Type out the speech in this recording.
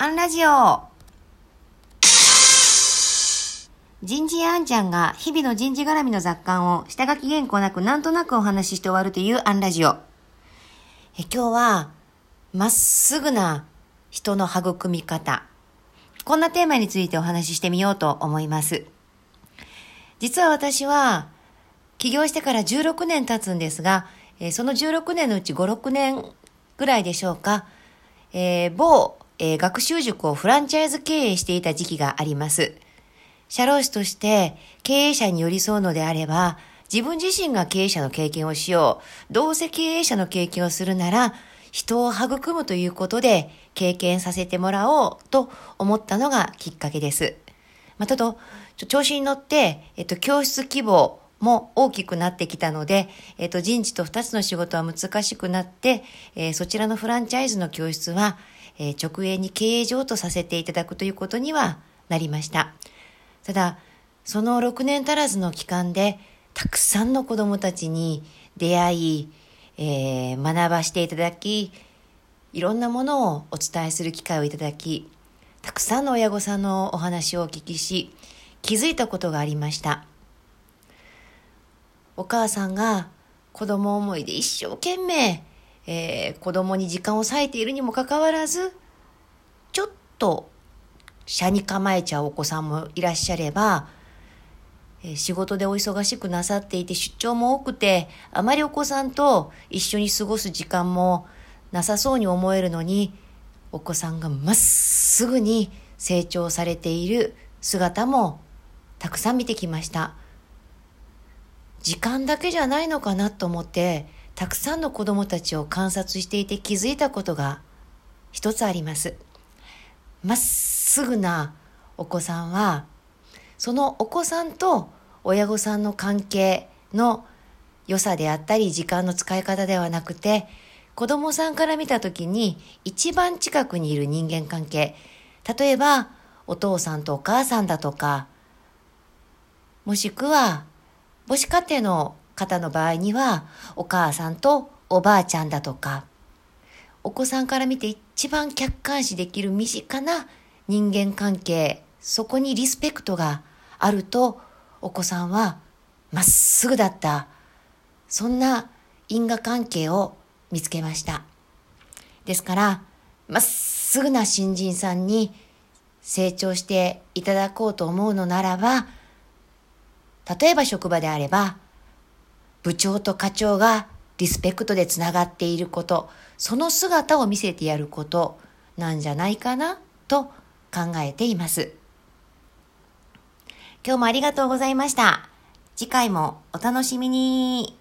アンラジオ人事あんちゃんが日々の人事絡みの雑感を下書き原稿なくなんとなくお話しして終わるというアンラジオ。え今日は、まっすぐな人の育み方。こんなテーマについてお話ししてみようと思います。実は私は、起業してから16年経つんですが、えその16年のうち5、6年ぐらいでしょうか、えー、某、えー、学習塾をフランチャイズ経営していた時期があります。社労士として経営者に寄り添うのであれば、自分自身が経営者の経験をしよう。どうせ経営者の経験をするなら、人を育むということで経験させてもらおうと思ったのがきっかけです。まあ、ただ、調子に乗って、えっと、教室規模も大きくなってきたので、えっと、人事と二つの仕事は難しくなって、えー、そちらのフランチャイズの教室は、えー、直営に経営上とさせていただくということにはなりました。ただ、その6年足らずの期間で、たくさんの子供たちに出会い、えー、学ばしていただき、いろんなものをお伝えする機会をいただき、たくさんの親御さんのお話をお聞きし、気づいたことがありました。お母さんが子供思いで一生懸命、えー、子供に時間を割いているにもかかわらず、ちょっと車に構えちゃうお子さんもいらっしゃれば、えー、仕事でお忙しくなさっていて出張も多くて、あまりお子さんと一緒に過ごす時間もなさそうに思えるのに、お子さんがまっすぐに成長されている姿もたくさん見てきました。時間だけじゃないのかなと思って、たくさんの子供たちを観察していて気づいたことが一つあります。まっすぐなお子さんは、そのお子さんと親御さんの関係の良さであったり、時間の使い方ではなくて、子供さんから見た時に一番近くにいる人間関係。例えば、お父さんとお母さんだとか、もしくは母子家庭の方の場合には、お母さんとおばあちゃんだとか、お子さんから見て一番客観視できる身近な人間関係、そこにリスペクトがあると、お子さんはまっすぐだった。そんな因果関係を見つけました。ですから、まっすぐな新人さんに成長していただこうと思うのならば、例えば職場であれば、部長と課長がリスペクトでつながっていること、その姿を見せてやることなんじゃないかなと考えています。今日もありがとうございました。次回もお楽しみに。